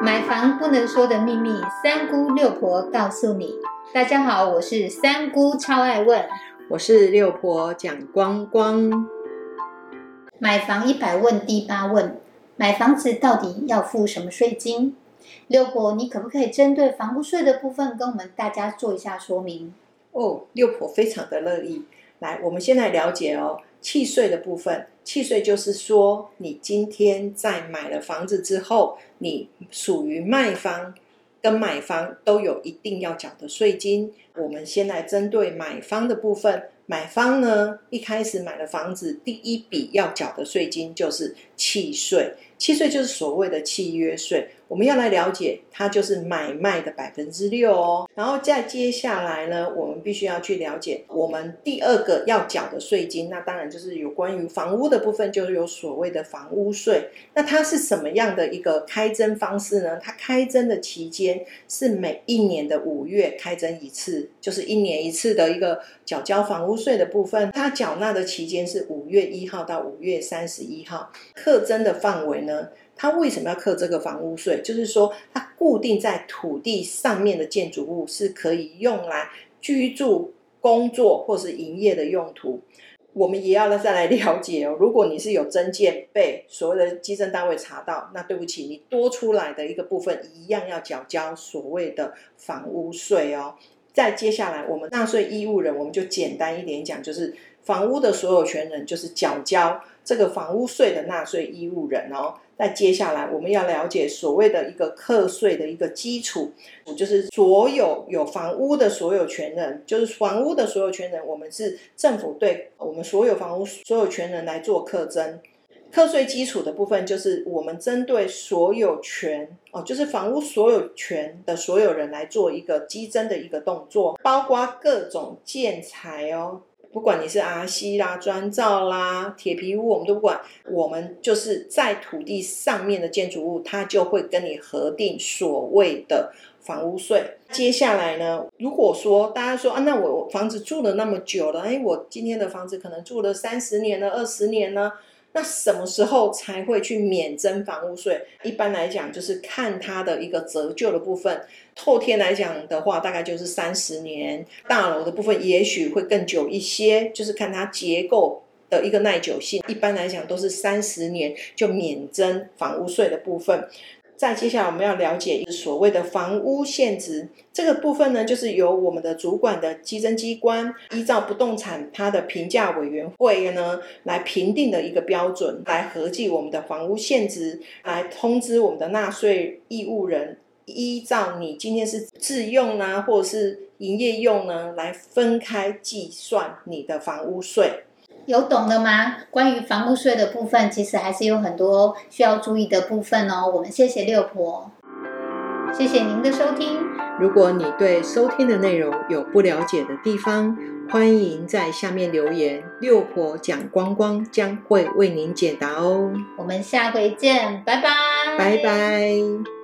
买房不能说的秘密，三姑六婆告诉你。大家好，我是三姑，超爱问。我是六婆蒋光光。买房一百问第八问：买房子到底要付什么税金？六婆，你可不可以针对房屋税的部分跟我们大家做一下说明？哦，六婆非常的乐意。来，我们先来了解哦，契税的部分。契税就是说，你今天在买了房子之后，你属于卖方跟买方都有一定要缴的税金。我们先来针对买方的部分，买方呢一开始买了房子，第一笔要缴的税金就是契税。契税就是所谓的契约税，我们要来了解，它就是买卖的百分之六哦。然后再接下来呢，我们必须要去了解我们第二个要缴的税金，那当然就是有关于房屋的部分，就是有所谓的房屋税。那它是什么样的一个开征方式呢？它开征的期间是每一年的五月开征一次，就是一年一次的一个缴交房屋税的部分。它缴纳的期间是五月一号到五月三十一号，课征的范围。呢，它为什么要课这个房屋税？就是说，它固定在土地上面的建筑物是可以用来居住、工作或是营业的用途。我们也要再来了解哦。如果你是有增建被所谓的基征单位查到，那对不起，你多出来的一个部分一样要缴交所谓的房屋税哦。再接下来，我们纳税义务人，我们就简单一点讲，就是房屋的所有权人，就是缴交这个房屋税的纳税义务人哦。那接下来，我们要了解所谓的一个课税的一个基础，就是所有有房屋的所有权人，就是房屋的所有权人，我们是政府对我们所有房屋所有权人来做课征。课税基础的部分，就是我们针对所有权哦，就是房屋所有权的所有人来做一个激增的一个动作，包括各种建材哦，不管你是阿西啦、砖造啦、铁皮屋，我们都不管，我们就是在土地上面的建筑物，它就会跟你核定所谓的房屋税。接下来呢，如果说大家说啊，那我房子住了那么久了，哎，我今天的房子可能住了三十年了、二十年呢？那什么时候才会去免征房屋税？一般来讲，就是看它的一个折旧的部分。后天来讲的话，大概就是三十年。大楼的部分也许会更久一些，就是看它结构的一个耐久性。一般来讲，都是三十年就免征房屋税的部分。再接下来我们要了解所谓的房屋现值这个部分呢，就是由我们的主管的稽征机关依照不动产它的评价委员会呢来评定的一个标准，来合计我们的房屋现值，来通知我们的纳税义务人，依照你今天是自用呢，或者是营业用呢，来分开计算你的房屋税。有懂的吗？关于房屋税的部分，其实还是有很多需要注意的部分哦。我们谢谢六婆，谢谢您的收听。如果你对收听的内容有不了解的地方，欢迎在下面留言，六婆讲光光将会为您解答哦。我们下回见，拜拜，拜拜。